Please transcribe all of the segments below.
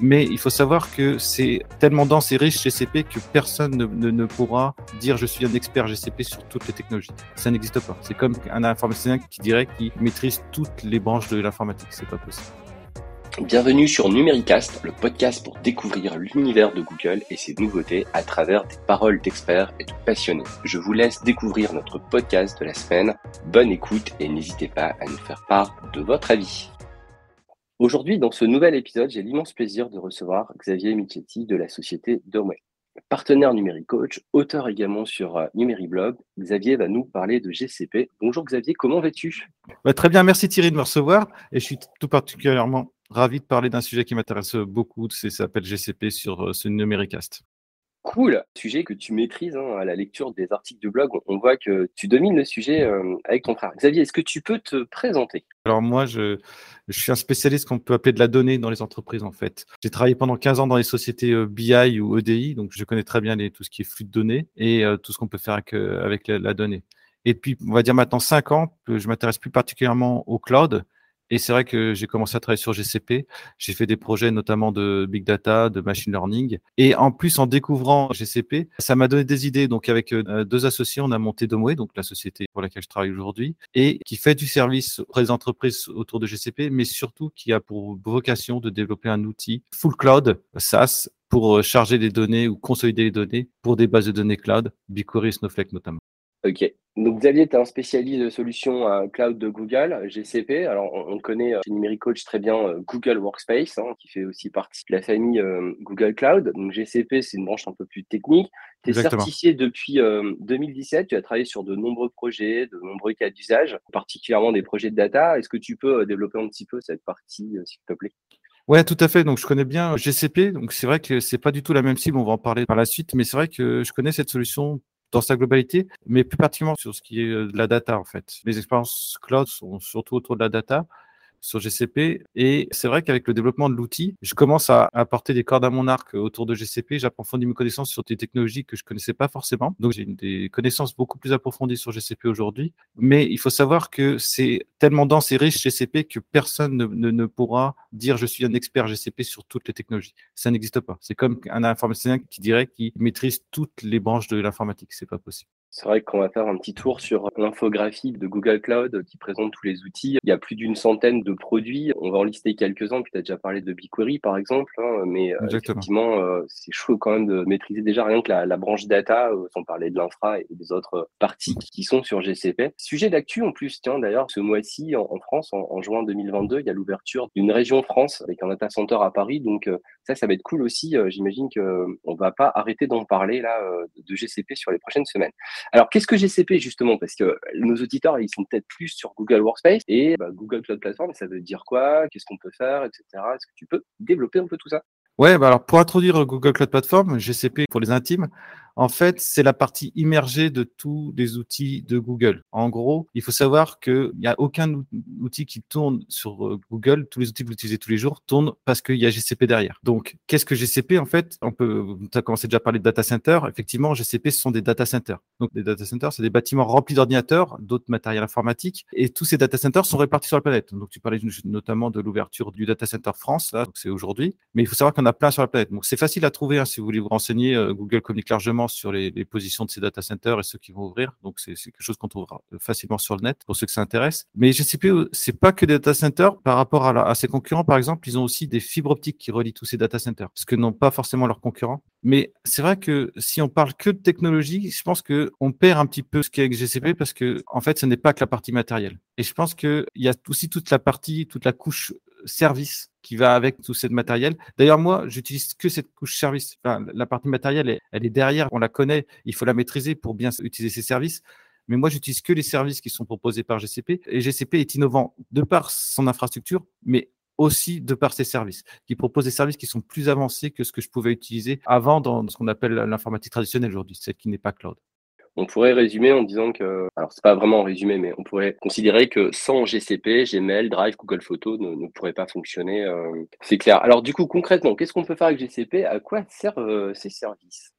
Mais il faut savoir que c'est tellement dense et riche GCP que personne ne, ne, pourra dire je suis un expert GCP sur toutes les technologies. Ça n'existe pas. C'est comme un informaticien qui dirait qu'il maîtrise toutes les branches de l'informatique. C'est pas possible. Bienvenue sur Numericast, le podcast pour découvrir l'univers de Google et ses nouveautés à travers des paroles d'experts et de passionnés. Je vous laisse découvrir notre podcast de la semaine. Bonne écoute et n'hésitez pas à nous faire part de votre avis. Aujourd'hui, dans ce nouvel épisode, j'ai l'immense plaisir de recevoir Xavier Michetti de la société Domway. Partenaire numérique coach, auteur également sur euh, Numériblog, Xavier va nous parler de GCP. Bonjour Xavier, comment vas-tu? Bah, Très bien, merci Thierry de me recevoir et je suis tout particulièrement ravi de parler d'un sujet qui m'intéresse beaucoup, ça s'appelle GCP sur euh, ce Numéricast. Cool, sujet que tu maîtrises hein, à la lecture des articles de blog. On voit que tu domines le sujet euh, avec ton frère. Xavier, est-ce que tu peux te présenter? Alors moi, je, suis un spécialiste qu'on peut appeler de la donnée dans les entreprises en fait. J'ai travaillé pendant 15 ans dans les sociétés euh, BI ou EDI, donc je connais très bien tout ce qui est flux de données et euh, tout ce qu'on peut faire avec, la, donnée. Et puis, on va dire maintenant 5 ans, je m'intéresse plus particulièrement au cloud et c'est vrai que j'ai commencé à travailler sur GCP. J'ai fait des projets notamment de big data, de machine learning. Et en plus, en découvrant GCP, ça m'a donné des idées. Donc, avec euh, deux associés, on a monté Domway, donc la société pour laquelle je travaille aujourd'hui, et qui fait du service auprès des entreprises autour de GCP, mais surtout qui a pour vocation de développer un outil full cloud, SaaS, pour euh, charger des données ou consolider les données pour des bases de données cloud, BigQuery, Snowflake notamment. Ok. Donc Xavier, tu es un spécialiste de solutions euh, cloud de Google, GCP. Alors on, connaît euh, chez Numérique Coach très bien euh, Google Workspace, hein, qui fait aussi partie de la famille Google Cloud. Donc GCP, c'est une branche un peu plus technique. Tu es certifié depuis 2017, tu as travaillé sur de nombreux projets, de nombreux cas d'usage, particulièrement des projets de data. Est-ce que tu peux développer un petit peu cette partie, s'il te plaît? Ouais, tout à fait. Donc, je connais bien GCP. Donc, c'est vrai que c'est pas du tout la même cible. On va en parler par la suite. Mais c'est vrai que je connais cette solution dans sa globalité, mais plus particulièrement sur ce qui est de la data en fait. Mes expériences cloud sont surtout autour de la data sur GCP. Et c'est vrai qu'avec le développement de l'outil, je commence à apporter des cordes à mon arc autour de GCP. J'approfondis mes connaissances sur des technologies que je connaissais pas forcément. Donc, j'ai des connaissances beaucoup plus approfondies sur GCP aujourd'hui. Mais il faut savoir que c'est tellement dense et riche GCP que personne ne, ne, pourra dire je suis un expert GCP sur toutes les technologies. Ça n'existe pas. C'est comme un informaticien qui dirait qu'il maîtrise toutes les branches de l'informatique. C'est pas possible. C'est vrai qu'on va faire un petit tour sur l'infographie de Google Cloud qui présente tous les outils. Il y a plus d'une centaine de produits. On va en lister quelques-uns. Puis tu as déjà parlé de BigQuery, par exemple. Hein, mais euh, effectivement, euh, c'est chaud quand même de maîtriser déjà rien que la, la branche data, euh, sans parler de l'infra et des autres parties qui sont sur GCP. Sujet d'actu en plus, tiens, d'ailleurs, ce mois-ci en, en, France, en, en, juin 2022, il y a l'ouverture d'une région France avec un data center à Paris. Donc euh, ça, ça va être cool aussi. J'imagine qu'on va pas arrêter d'en parler là de GCP sur les prochaines semaines. Alors, qu'est-ce que GCP justement? Parce que nos auditeurs, ils sont peut-être plus sur Google Workspace et bah, Google Cloud Platform, ça veut dire quoi? Qu'est-ce qu'on peut faire, etc. Est-ce que tu peux développer un peu tout ça? Ouais, bah alors pour introduire Google Cloud Platform, GCP pour les intimes, en fait, c'est la partie immergée de tous les outils de Google. En gros, il faut savoir qu'il n'y a aucun outil qui tourne sur euh, Google. Tous les outils que vous utilisez tous les jours tournent parce qu'il y a GCP derrière. Donc, qu'est-ce que GCP En fait, on peut, tu as commencé déjà à parler de data center. Effectivement, GCP, ce sont des data centers. Donc, des data centers, c'est des bâtiments remplis d'ordinateurs, d'autres matériels informatiques. Et tous ces data centers sont répartis sur la planète. Donc, tu parlais notamment de l'ouverture du data center France, là, donc c'est aujourd'hui. Mais il faut savoir qu'on a plein sur la planète. Donc, c'est facile à trouver hein, si vous voulez vous renseigner. Euh, Google communique largement sur les, positions de ces data centers et ceux qui vont ouvrir. Donc, c'est quelque chose qu'on trouvera facilement sur le net pour ceux que ça intéresse. Mais GCP, c'est pas que des data centers. Par rapport à, ses concurrents, par exemple, ils ont aussi des fibres optiques qui relient tous ces data centers, ce que n'ont pas forcément leurs concurrents. Mais c'est vrai que si on parle que de technologie, je pense que on perd un petit peu ce qu'est GCP parce que, en fait, ce n'est pas que la partie matérielle. Et je pense qu'il y a aussi toute la partie, toute la couche service qui va avec tout ce matériel. D'ailleurs, moi, j'utilise que cette couche service. La partie matérielle, elle, est derrière, on la connaît, il faut la maîtriser pour bien utiliser ces services. Mais moi, j'utilise que les services qui sont proposés par GCP. Et GCP est innovant de par son infrastructure, mais aussi de par ses services, qui proposent des services qui sont plus avancés que ce que je pouvais utiliser avant dans ce qu'on appelle l'informatique traditionnelle aujourd'hui, celle qui n'est pas cloud. On pourrait résumer en disant que, alors c'est pas vraiment résumé, mais on pourrait considérer que sans GCP, Gmail, Drive, Google Photos ne, ne pourraient pas fonctionner. Euh, c'est clair. Alors du coup, concrètement, qu'est-ce qu'on peut faire avec GCP À quoi servent euh, ces services?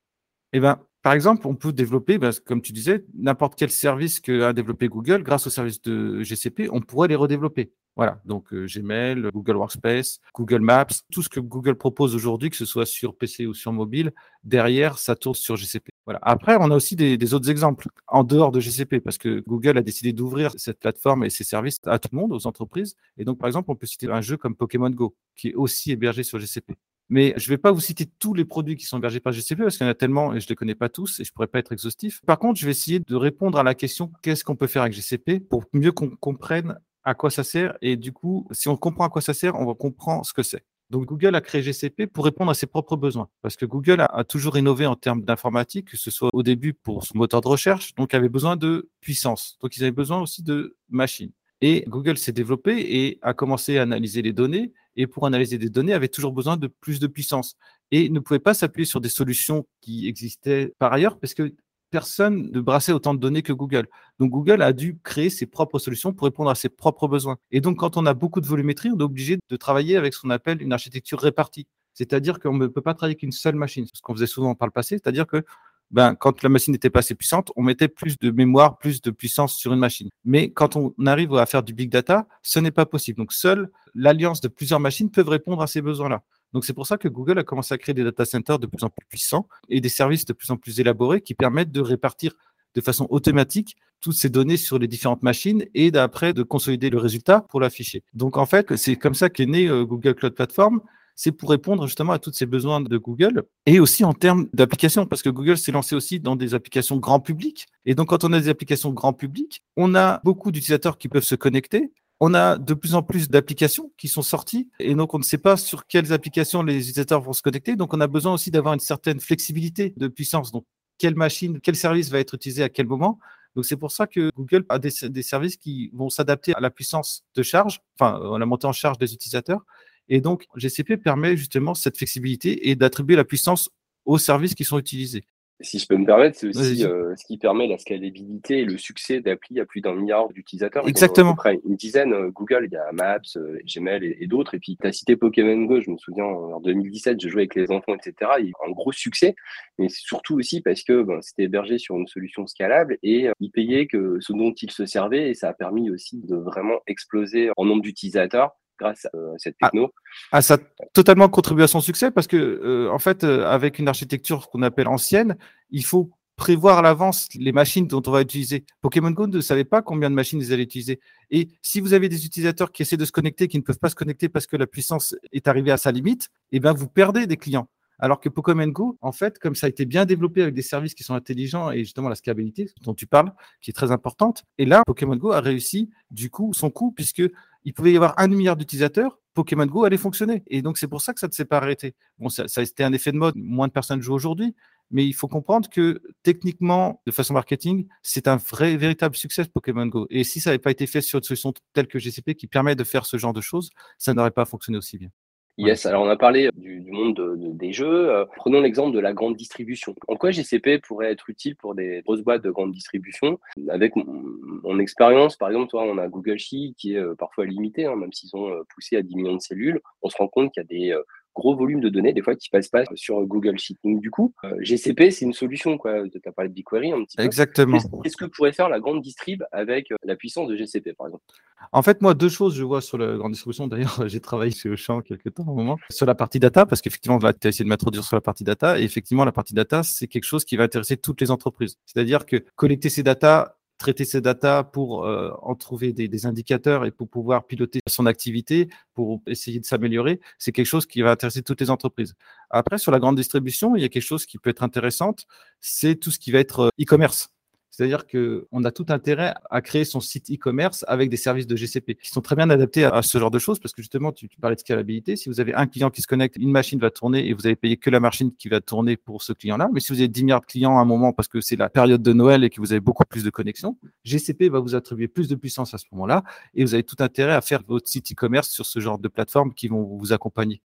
Eh ben, par exemple, on peut développer, ben, comme tu disais, n'importe quel service que a développé Google, grâce au service de GCP, on pourrait les redévelopper. Voilà, donc euh, Gmail, Google Workspace, Google Maps, tout ce que Google propose aujourd'hui, que ce soit sur PC ou sur mobile, derrière, ça tourne sur GCP. Voilà. Après, on a aussi des, autres exemples en dehors de GCP, parce que Google a décidé d'ouvrir cette plateforme et ses services à tout le monde, aux entreprises. Et donc, par exemple, on peut citer un jeu comme Pokémon Go, qui est aussi hébergé sur GCP. Mais je ne vais pas vous citer tous les produits qui sont hébergés par GCP parce qu'il y en a tellement et je ne les connais pas tous et je ne pourrais pas être exhaustif. Par contre, je vais essayer de répondre à la question qu'est-ce qu'on peut faire avec GCP pour mieux qu'on comprenne à quoi ça sert. Et du coup, si on comprend à quoi ça sert, on va comprendre ce que c'est. Donc Google a créé GCP pour répondre à ses propres besoins. Parce que Google a, toujours innové en termes d'informatique, que ce soit au début pour son moteur de recherche, donc avait besoin de puissance. Donc ils avaient besoin aussi de machines. Et Google s'est développé et a commencé à analyser les données. Et pour analyser des données, avait toujours besoin de plus de puissance. Et ne pouvait pas s'appuyer sur des solutions qui existaient par ailleurs, parce que personne ne brassait autant de données que Google. Donc Google a dû créer ses propres solutions pour répondre à ses propres besoins. Et donc quand on a beaucoup de volumétrie, on est obligé de travailler avec ce qu'on appelle une architecture répartie. C'est-à-dire qu'on ne peut pas travailler qu'une seule machine, ce qu'on faisait souvent par le passé. C'est-à-dire que ben, quand la machine n'était pas assez puissante, on mettait plus de mémoire, plus de puissance sur une machine. Mais quand on arrive à faire du big data, ce n'est pas possible. Donc seule l'alliance de plusieurs machines peuvent répondre à ces besoins-là. Donc c'est pour ça que Google a commencé à créer des data centers de plus en plus puissants et des services de plus en plus élaborés qui permettent de répartir de façon automatique toutes ces données sur les différentes machines et d'après de consolider le résultat pour l'afficher. Donc en fait, c'est comme ça qu'est né euh, Google Cloud Platform. C'est pour répondre justement à tous ces besoins de Google et aussi en termes d'applications, parce que Google s'est lancé aussi dans des applications grand public. Et donc, quand on a des applications grand public, on a beaucoup d'utilisateurs qui peuvent se connecter, on a de plus en plus d'applications qui sont sorties et donc on ne sait pas sur quelles applications les utilisateurs vont se connecter. Donc on a besoin aussi d'avoir une certaine flexibilité de puissance. Donc quelle machine, quel service va être utilisé à quel moment. Donc c'est pour ça que Google a des, services qui vont s'adapter à la puissance de charge, enfin à la montée en charge des utilisateurs. Et donc GCP permet justement cette flexibilité et d'attribuer la puissance aux services qui sont utilisés. Si je peux me permettre, c'est aussi euh, ce qui permet la scalabilité et le succès d'appli à plus d'un milliard d'utilisateurs. Exactement. Après une dizaine, euh, Google, il y a Maps, euh, Gmail et, d'autres. Et puis, tu as cité Pokémon Go, je me souviens, en 2017, je jouais avec les enfants, etc. Il y a eu un gros succès, mais surtout aussi parce que ben, c'était hébergé sur une solution scalable et ils payaient que ce dont ils se servaient et ça a permis aussi de vraiment exploser en nombre d'utilisateurs grâce à euh, cette ah. techno. Ah, ça a totalement contribué à son succès parce que, euh, en fait, euh, avec une architecture qu'on appelle ancienne, il faut prévoir à l'avance les machines dont on va utiliser. Pokémon Go ne savait pas combien de machines ils allaient utiliser. Et si vous avez des utilisateurs qui essaient de se connecter, qui ne peuvent pas se connecter parce que la puissance est arrivée à sa limite, eh bien, vous perdez des clients. Alors que Pokémon Go, en fait, comme ça a été bien développé avec des services qui sont intelligents et justement la scalabilité dont tu parles, qui est très importante, et là, Pokémon Go a réussi du coup son coup puisque il pouvait y avoir un milliard d'utilisateurs, Pokémon Go allait fonctionner. Et donc c'est pour ça que ça ne s'est pas arrêté. Bon, ça, a été un effet de mode, moins de personnes jouent aujourd'hui, mais il faut comprendre que techniquement, de façon marketing, c'est un vrai, véritable succès Pokémon Go. Et si ça n'avait pas été fait sur une solution telle que GCP qui permet de faire ce genre de choses, ça n'aurait pas fonctionné aussi bien. Yes, alors on a parlé du, monde des jeux. Euh, prenons l'exemple de la grande distribution. En quoi GCP pourrait être utile pour des grosses boîtes de grande distribution? Avec mon, expérience, par exemple, toi, on a Google Sheet qui est euh, parfois limité, hein, même s'ils ont euh, poussé à 10 millions de cellules. On se rend compte qu'il y a des gros volumes de données, des fois, qui passent pas sur Google Sheet. Donc, du coup, euh, GCP, c'est une solution. Quoi. Tu as parlé de BigQuery un petit peu. Exactement. Qu'est-ce que pourrait faire la grande distrib avec euh, la puissance de GCP, par exemple? En fait, moi, deux choses, je vois sur la grande distribution. D'ailleurs, j'ai travaillé chez Auchan quelques temps, un moment, sur la partie data, parce qu'effectivement, tu as essayé de m'introduire sur la partie data. Et effectivement, la partie data, c'est quelque chose qui va intéresser toutes les entreprises. C'est-à-dire que collecter ces data traiter ces datas pour euh, en trouver des, indicateurs et pour pouvoir piloter son activité, pour essayer de s'améliorer, c'est quelque chose qui va intéresser toutes les entreprises. Après, sur la grande distribution, il y a quelque chose qui peut être intéressant, c'est tout ce qui va être euh, e-commerce. C'est-à-dire qu'on a tout intérêt à créer son site e-commerce avec des services de GCP qui sont très bien adaptés à, ce genre de choses parce que justement, tu, parlais de scalabilité. Si vous avez un client qui se connecte, une machine va tourner et vous avez payé que la machine qui va tourner pour ce client-là. Mais si vous avez 10 milliards de clients à un moment parce que c'est la période de Noël et que vous avez beaucoup plus de connexions, GCP va vous attribuer plus de puissance à ce moment-là et vous avez tout intérêt à faire votre site e-commerce sur ce genre de plateformes qui vont vous accompagner.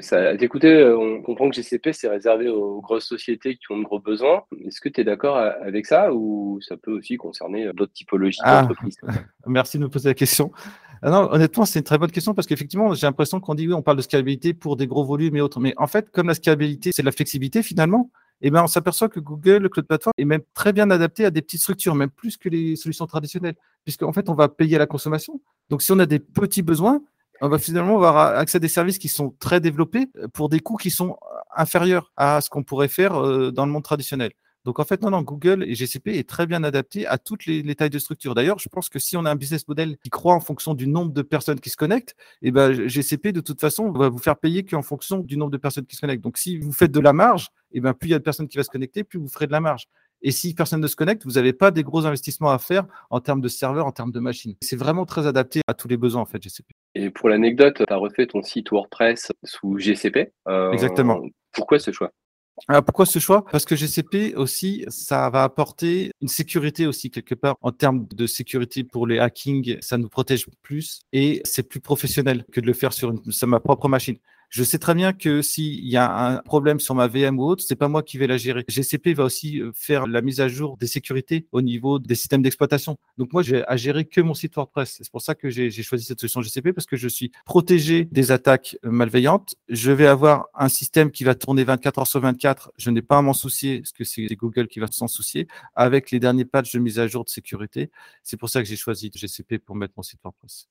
Ça, d'écouter, euh, on comprend que GCP, c'est réservé aux grosses sociétés qui ont de gros besoins. Est-ce que tu es d'accord avec ça ou ça peut aussi concerner d'autres typologies ah, d'entreprises? Merci de me poser la question. Ah non, honnêtement, c'est une très bonne question parce qu'effectivement, j'ai l'impression qu'on dit oui, on parle de scalabilité pour des gros volumes et autres. Mais en fait, comme la scalabilité, c'est de la flexibilité finalement, eh ben, on s'aperçoit que Google, le Cloud Platform, est même très bien adapté à des petites structures, même plus que les solutions traditionnelles, puisqu'en fait, on va payer à la consommation. Donc, si on a des petits besoins, on va finalement avoir accès à des services qui sont très développés pour des coûts qui sont inférieurs à ce qu'on pourrait faire dans le monde traditionnel. Donc en fait, non, non, Google et GCP est très bien adapté à toutes les, tailles de structure. D'ailleurs, je pense que si on a un business model qui croît en fonction du nombre de personnes qui se connectent, eh ben, GCP, de toute façon, va vous faire payer qu'en fonction du nombre de personnes qui se connectent. Donc si vous faites de la marge, eh ben, plus il y a de personnes qui vont se connecter, plus vous ferez de la marge. Et si personne ne se connecte, vous n'avez pas des gros investissements à faire en termes de serveurs, en termes de machines. C'est vraiment très adapté à tous les besoins, en fait, GCP. Et pour l'anecdote, tu as refait ton site WordPress sous GCP. Euh, Exactement. Pourquoi ce choix? Alors pourquoi ce choix? Parce que GCP aussi, ça va apporter une sécurité aussi quelque part en termes de sécurité pour les hacking, ça nous protège plus et c'est plus professionnel que de le faire sur, une, sur ma propre machine. Je sais très bien que s'il y a un problème sur ma VM ou autre, c'est pas moi qui vais la gérer. GCP va aussi euh, faire la mise à jour des sécurités au niveau des systèmes d'exploitation. Donc moi, j'ai à gérer que mon site WordPress. C'est pour ça que j'ai choisi cette solution GCP parce que je suis protégé des attaques malveillantes. Je vais avoir un système qui va tourner 24 heures sur 24. Je n'ai pas à m'en soucier parce que c'est Google qui va s'en soucier avec les derniers patchs de mise à jour de sécurité. C'est pour ça que j'ai choisi GCP pour mettre mon site WordPress.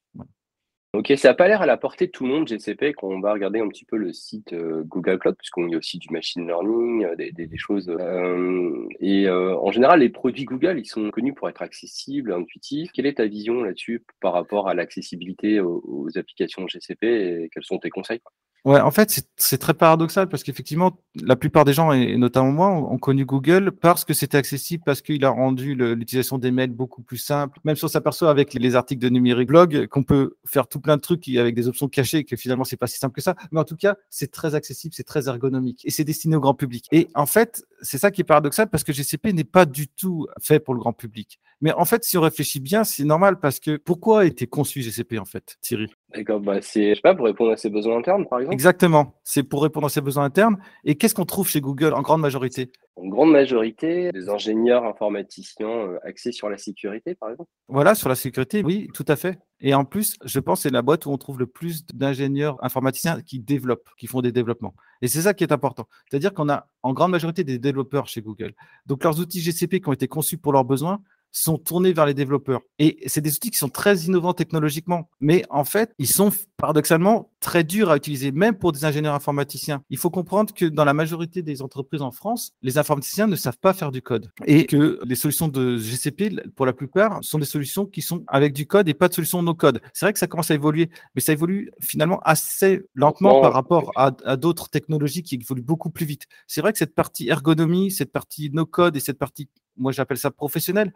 Ok, ça n'a pas l'air à la portée de tout le monde, GCP, quand on va regarder un petit peu le site euh, Google Cloud, puisqu'on y a aussi du machine learning, euh, des, choses. Euh, et en général, les produits Google, ils sont connus pour être accessibles, intuitifs. Quelle est ta vision là-dessus par rapport à l'accessibilité aux, aux, applications GCP et quels sont tes conseils Ouais, en fait, c'est très paradoxal parce qu'effectivement, la plupart des gens, et notamment moi, ont connu Google parce que c'était accessible, parce qu'il a rendu l'utilisation des mails beaucoup plus simple. Même si on s'aperçoit avec les articles de numérique blog qu'on peut faire tout plein de trucs avec des options cachées, que finalement, c'est pas si simple que ça. Mais en tout cas, c'est très accessible, c'est très ergonomique et c'est destiné au grand public. Et en fait, c'est ça qui est paradoxal parce que GCP n'est pas du tout fait pour le grand public. Mais en fait, si on réfléchit bien, c'est normal parce que pourquoi a été conçu GCP en fait, Thierry? D'accord, bah c'est, je sais pas, pour répondre à ses besoins internes, par exemple. Exactement, c'est pour répondre à ses besoins internes. Et qu'est-ce qu'on trouve chez Google en grande majorité? En grande majorité, des ingénieurs informaticiens euh, axés sur la sécurité, par exemple. Voilà, sur la sécurité, oui, tout à fait. Et en plus, je pense que c'est la boîte où on trouve le plus d'ingénieurs informaticiens qui développent, qui font des développements. Et c'est ça qui est important. C'est-à-dire qu'on a en grande majorité des développeurs chez Google. Donc leurs outils GCP qui ont été conçus pour leurs besoins sont tournés vers les développeurs. Et c'est des outils qui sont très innovants technologiquement, mais en fait, ils sont paradoxalement très durs à utiliser, même pour des ingénieurs informaticiens. Il faut comprendre que dans la majorité des entreprises en France, les informaticiens ne savent pas faire du code. Et que les solutions de GCP, pour la plupart, sont des solutions qui sont avec du code et pas de solutions no-code. C'est vrai que ça commence à évoluer, mais ça évolue finalement assez lentement par rapport à, à d'autres technologies qui évoluent beaucoup plus vite. C'est vrai que cette partie ergonomie, cette partie no-code et cette partie, moi j'appelle ça professionnelle,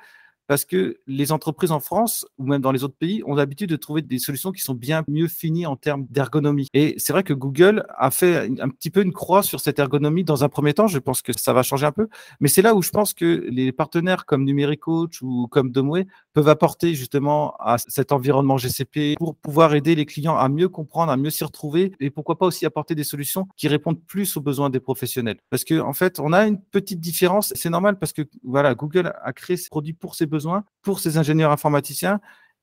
parce que les entreprises en France ou même dans les autres pays ont l'habitude de trouver des solutions qui sont bien mieux finies en termes d'ergonomie. Et c'est vrai que Google a fait un petit peu une croix sur cette ergonomie dans un premier temps. Je pense que ça va changer un peu, mais c'est là où je pense que les partenaires comme Numéricoach ou comme Domway peuvent apporter justement à cet environnement GCP pour pouvoir aider les clients à mieux comprendre, à mieux s'y retrouver et pourquoi pas aussi apporter des solutions qui répondent plus aux besoins des professionnels. Parce que en fait, on a une petite différence. C'est normal parce que voilà, Google a créé ces produits pour ses besoins pour ces ingénieurs informaticiens.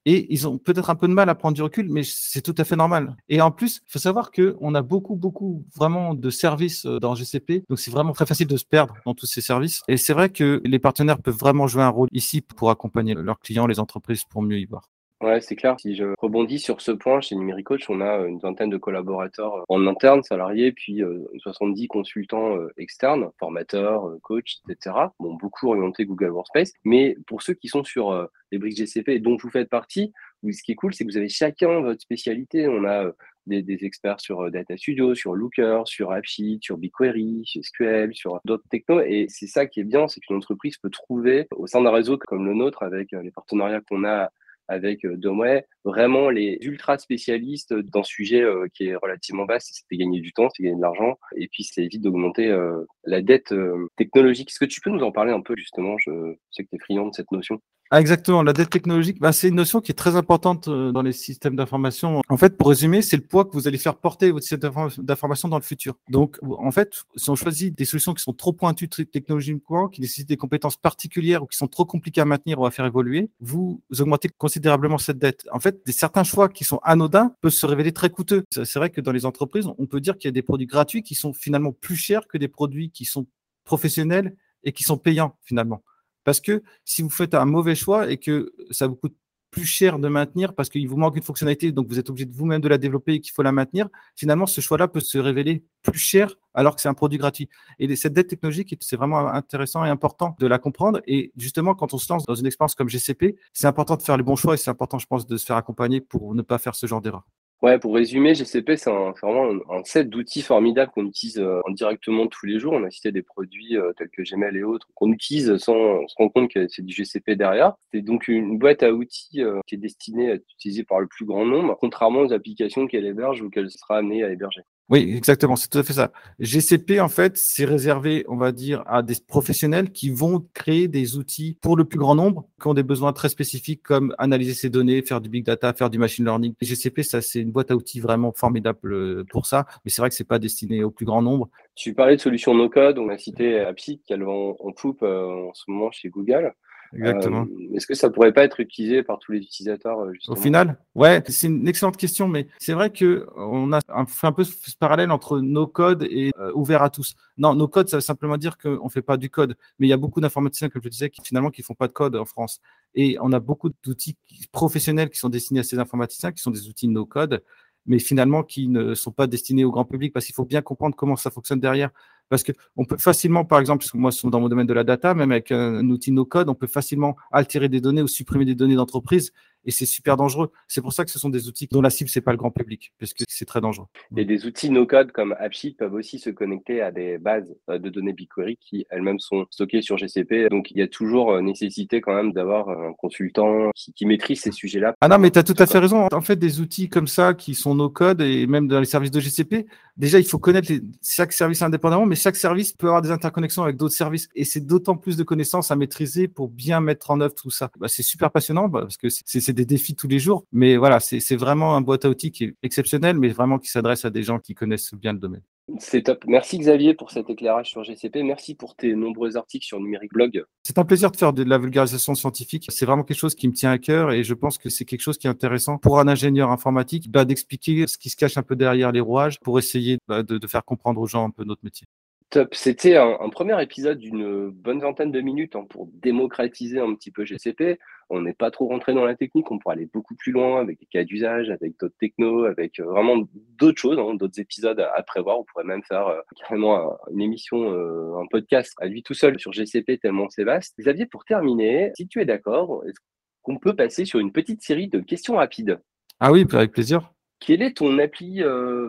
Et ils ont peut-être un peu de mal à prendre du recul, mais c'est tout à fait normal. Et en plus, il faut savoir qu'on a beaucoup, beaucoup vraiment de services euh, dans GCP. Donc, c'est vraiment très facile de se perdre dans tous ces services. Et c'est vrai que les partenaires peuvent vraiment jouer un rôle ici pour accompagner leurs clients, les entreprises, pour mieux y voir. Ouais, c'est clair. Si je rebondis sur ce point, chez Numéricoach, on a une vingtaine de collaborateurs euh, en interne, salariés, puis 70 euh, consultants euh, externes, formateurs, coachs, etc. Bon, beaucoup orientés Google Workspace. Mais pour ceux qui sont sur les briques GCP dont vous faites partie, ce qui est cool, c'est que vous avez chacun votre spécialité. On a des, experts sur Data Studio, sur Looker, sur AppSheet, sur BigQuery, sur SQL, sur d'autres technos. Et c'est ça qui est bien, c'est qu'une entreprise peut trouver au sein d'un réseau comme le nôtre, avec les partenariats qu'on a avec euh, Domway, vraiment les ultra spécialistes d'un sujet euh, qui est relativement vaste. C'était gagner du temps, c'est gagner de l'argent, et puis ça évite d'augmenter euh, la dette technologique. Est-ce que tu peux nous en parler un peu justement? Je sais que tu es friand de cette notion. Ah, exactement. La dette technologique, bah, c'est une notion qui est très importante euh, dans les systèmes d'information. En fait, pour résumer, c'est le poids que vous allez faire porter votre système d'information dans le futur. Donc, en fait, si on choisit des solutions qui sont trop pointues technologiquement, qui nécessitent des compétences particulières ou qui sont trop compliquées à maintenir ou à faire évoluer, vous augmentez considérablement cette dette. En fait, des certains choix qui sont anodins peuvent se révéler très coûteux. C'est vrai que dans les entreprises, on peut dire qu'il y a des produits gratuits qui sont finalement plus chers que des produits qui sont professionnels et qui sont payants finalement. Parce que si vous faites un mauvais choix et que ça vous coûte plus cher de maintenir parce qu'il vous manque une fonctionnalité, donc vous êtes obligé de vous-même de la développer et qu'il faut la maintenir, finalement, ce choix-là peut se révéler plus cher alors que c'est un produit gratuit. Et cette dette technologique, c'est vraiment intéressant et important de la comprendre. Et justement, quand on se lance dans une expérience comme GCP, c'est important de faire les bons choix et c'est important, je pense, de se faire accompagner pour ne pas faire ce genre d'erreur. Ouais, pour résumer, GCP, c'est vraiment un, set d'outils formidables qu'on utilise euh, directement tous les jours. On a cité des produits euh, tels que Gmail et autres qu'on utilise sans se rendre compte que c'est du GCP derrière. C'est donc une boîte à outils euh, qui est destinée à être utilisée par le plus grand nombre, contrairement aux applications qu'elle héberge ou qu'elle sera amenée à héberger. Oui, exactement, c'est tout à fait ça. GCP, en fait, c'est réservé, on va dire, à des professionnels qui vont créer des outils pour le plus grand nombre, qui ont des besoins très spécifiques comme analyser ces données, faire du big data, faire du machine learning. GCP, ça, c'est une boîte à outils vraiment formidable euh, pour ça, mais c'est vrai que c'est pas destiné au plus grand nombre. Tu parlais de solutions no-code, on a cité Appsi, qui est en, en poupe euh, en ce moment chez Google. Exactement. Euh, est-ce que ça pourrait pas être utilisé par tous les utilisateurs euh, Au final, ouais, c'est une excellente question, mais c'est vrai que on a fait un peu ce parallèle entre nos codes et euh, ouvert à tous. Non, nos codes, ça veut simplement dire qu'on fait pas du code, mais il y a beaucoup d'informaticiens, comme je disais, qui finalement qui font pas de code en France. Et on a beaucoup d'outils professionnels qui sont destinés à ces informaticiens, qui sont des outils no code mais finalement qui ne sont pas destinés au grand public parce qu'il faut bien comprendre comment ça fonctionne derrière. Parce qu'on peut facilement, par exemple, parce que moi, dans mon domaine de la data, même avec un, outil no-code, on peut facilement altérer des données ou supprimer des données d'entreprise et c'est super dangereux. C'est pour ça que ce sont des outils dont la cible, c'est pas le grand public, parce que c'est très dangereux. Et des outils no-code comme AppSheet peuvent aussi se connecter à des bases euh, de données BigQuery qui elles-mêmes sont stockées sur GCP. Donc, il y a toujours euh, nécessité quand même d'avoir un consultant qui, maîtrise ces sujets-là. Ah non, mais tu as tout à fait raison. En fait, des outils comme ça qui sont no-code et même dans les services de GCP, déjà, il faut connaître chaque service indépendamment, mais chaque service peut avoir des interconnexions avec d'autres services. Et c'est d'autant plus de connaissances à maîtriser pour bien mettre en œuvre tout ça. Bah, c'est super passionnant bah, parce que c'est des défis tous les jours. Mais voilà, c'est vraiment un boîte à outils qui est exceptionnel, mais vraiment qui s'adresse à des gens qui connaissent bien le domaine. C'est top. Merci Xavier pour cet éclairage sur GCP. Merci pour tes nombreux articles sur Numérique Blog. C'est un plaisir de faire de la vulgarisation scientifique. C'est vraiment quelque chose qui me tient à cœur et je pense que c'est quelque chose qui est intéressant pour un ingénieur informatique bah, d'expliquer ce qui se cache un peu derrière les rouages pour essayer bah, de faire comprendre aux gens un peu notre métier. Top. C'était un, premier épisode d'une bonne vingtaine de minutes hein, pour démocratiser un petit peu GCP. On n'est pas trop rentré dans la technique, on pourrait aller beaucoup plus loin avec des cas d'usage, avec d'autres technos, avec euh, vraiment d'autres choses, hein, d'autres épisodes à, prévoir. On pourrait même faire euh, carrément une émission, euh, un podcast à lui tout seul sur GCP tellement c'est vaste. Xavier, pour terminer, si tu es d'accord, est-ce qu'on peut passer sur une petite série de questions rapides? Ah oui, avec plaisir. Quelle est ton appli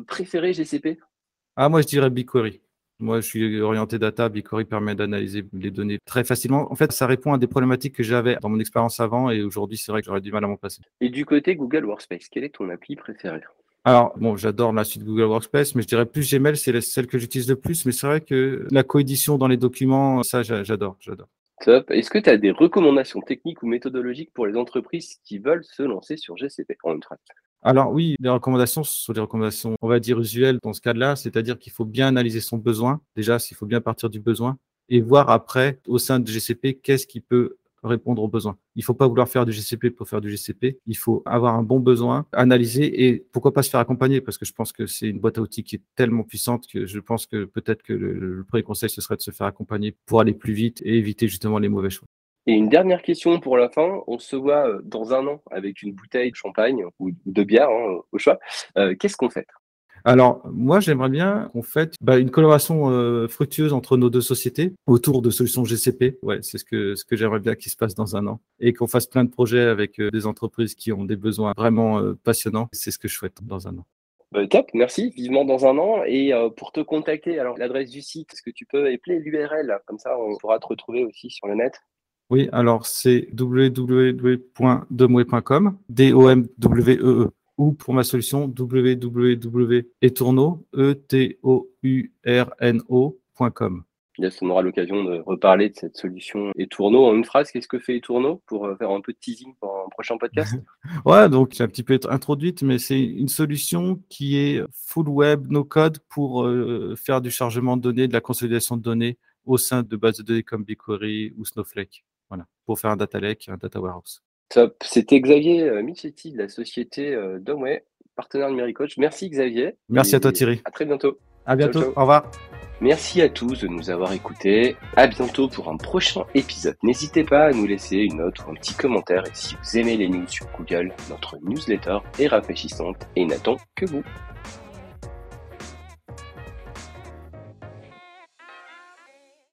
préférée GCP Ah moi je dirais BigQuery. Moi, je suis orienté data. BigQuery permet d'analyser les données très facilement. En fait, ça répond à des problématiques que j'avais dans mon expérience avant et aujourd'hui, c'est vrai que j'aurais du mal à m'en passer. Et du côté Google Workspace, quelle est ton appli préférée? Alors, bon, j'adore la suite Google Workspace, mais je dirais plus Gmail, c'est celle que j'utilise le plus. Mais c'est vrai que la coédition dans les documents, ça, j'adore, j'adore. Top. Est-ce que tu as des recommandations techniques ou méthodologiques pour les entreprises qui veulent se lancer sur GCP en une alors oui, les recommandations sont des recommandations, on va dire, usuelles dans ce cas-là, c'est-à-dire qu'il faut bien analyser son besoin. Déjà, il faut bien partir du besoin et voir après, au sein de GCP, qu'est-ce qui peut répondre aux besoins. Il ne faut pas vouloir faire du GCP pour faire du GCP. Il faut avoir un bon besoin, analyser et pourquoi pas se faire accompagner parce que je pense que c'est une boîte à outils qui est tellement puissante que je pense que peut-être que le, premier conseil, ce serait de se faire accompagner pour aller plus vite et éviter justement les mauvais choix. Et une dernière question pour la fin. On se voit euh, dans un an avec une bouteille de champagne ou de bière hein, au choix. Euh, qu'est-ce qu'on fait? Alors, moi, j'aimerais bien qu'on fasse bah, une collaboration euh, fructueuse entre nos deux sociétés autour de solutions GCP. Ouais, c'est ce que, ce que j'aimerais bien qu'il se passe dans un an. Et qu'on fasse plein de projets avec des entreprises qui ont des besoins vraiment passionnants. C'est ce que je souhaite dans un an. Bah, top, merci. Vivement dans un an. Et pour te contacter, alors l'adresse du site, est-ce que tu peux épeler l'URL Comme ça, on pourra te retrouver aussi sur le net. Oui, alors c'est www.demwe.com, D-O-M-W-E-E, e, ou pour ma solution, www.etourno, E-T-O-U-R-N-O.com. Yes, on aura l'occasion de reparler de cette solution Etourno. En une phrase, qu'est-ce que fait Etourno pour euh, faire un peu de teasing pour un prochain podcast? Ouais, donc c'est un petit peu introduite, mais c'est une solution qui est full web, no code pour euh, faire du chargement de données, de la consolidation de données au sein de bases de données comme BigQuery ou Snowflake. Voilà, pour faire un data lake, un data warehouse. Top. C'était Xavier euh, Michetti de la société euh, Domway, partenaire numérique coach. Merci Xavier. Merci à toi Thierry. À très bientôt. À bientôt. Au revoir. Merci à tous de nous avoir écoutés. À bientôt pour un prochain épisode. N'hésitez pas à nous laisser une note ou un petit commentaire. Et si vous aimez les news sur Google, notre newsletter est rafraîchissante et n'attend que vous.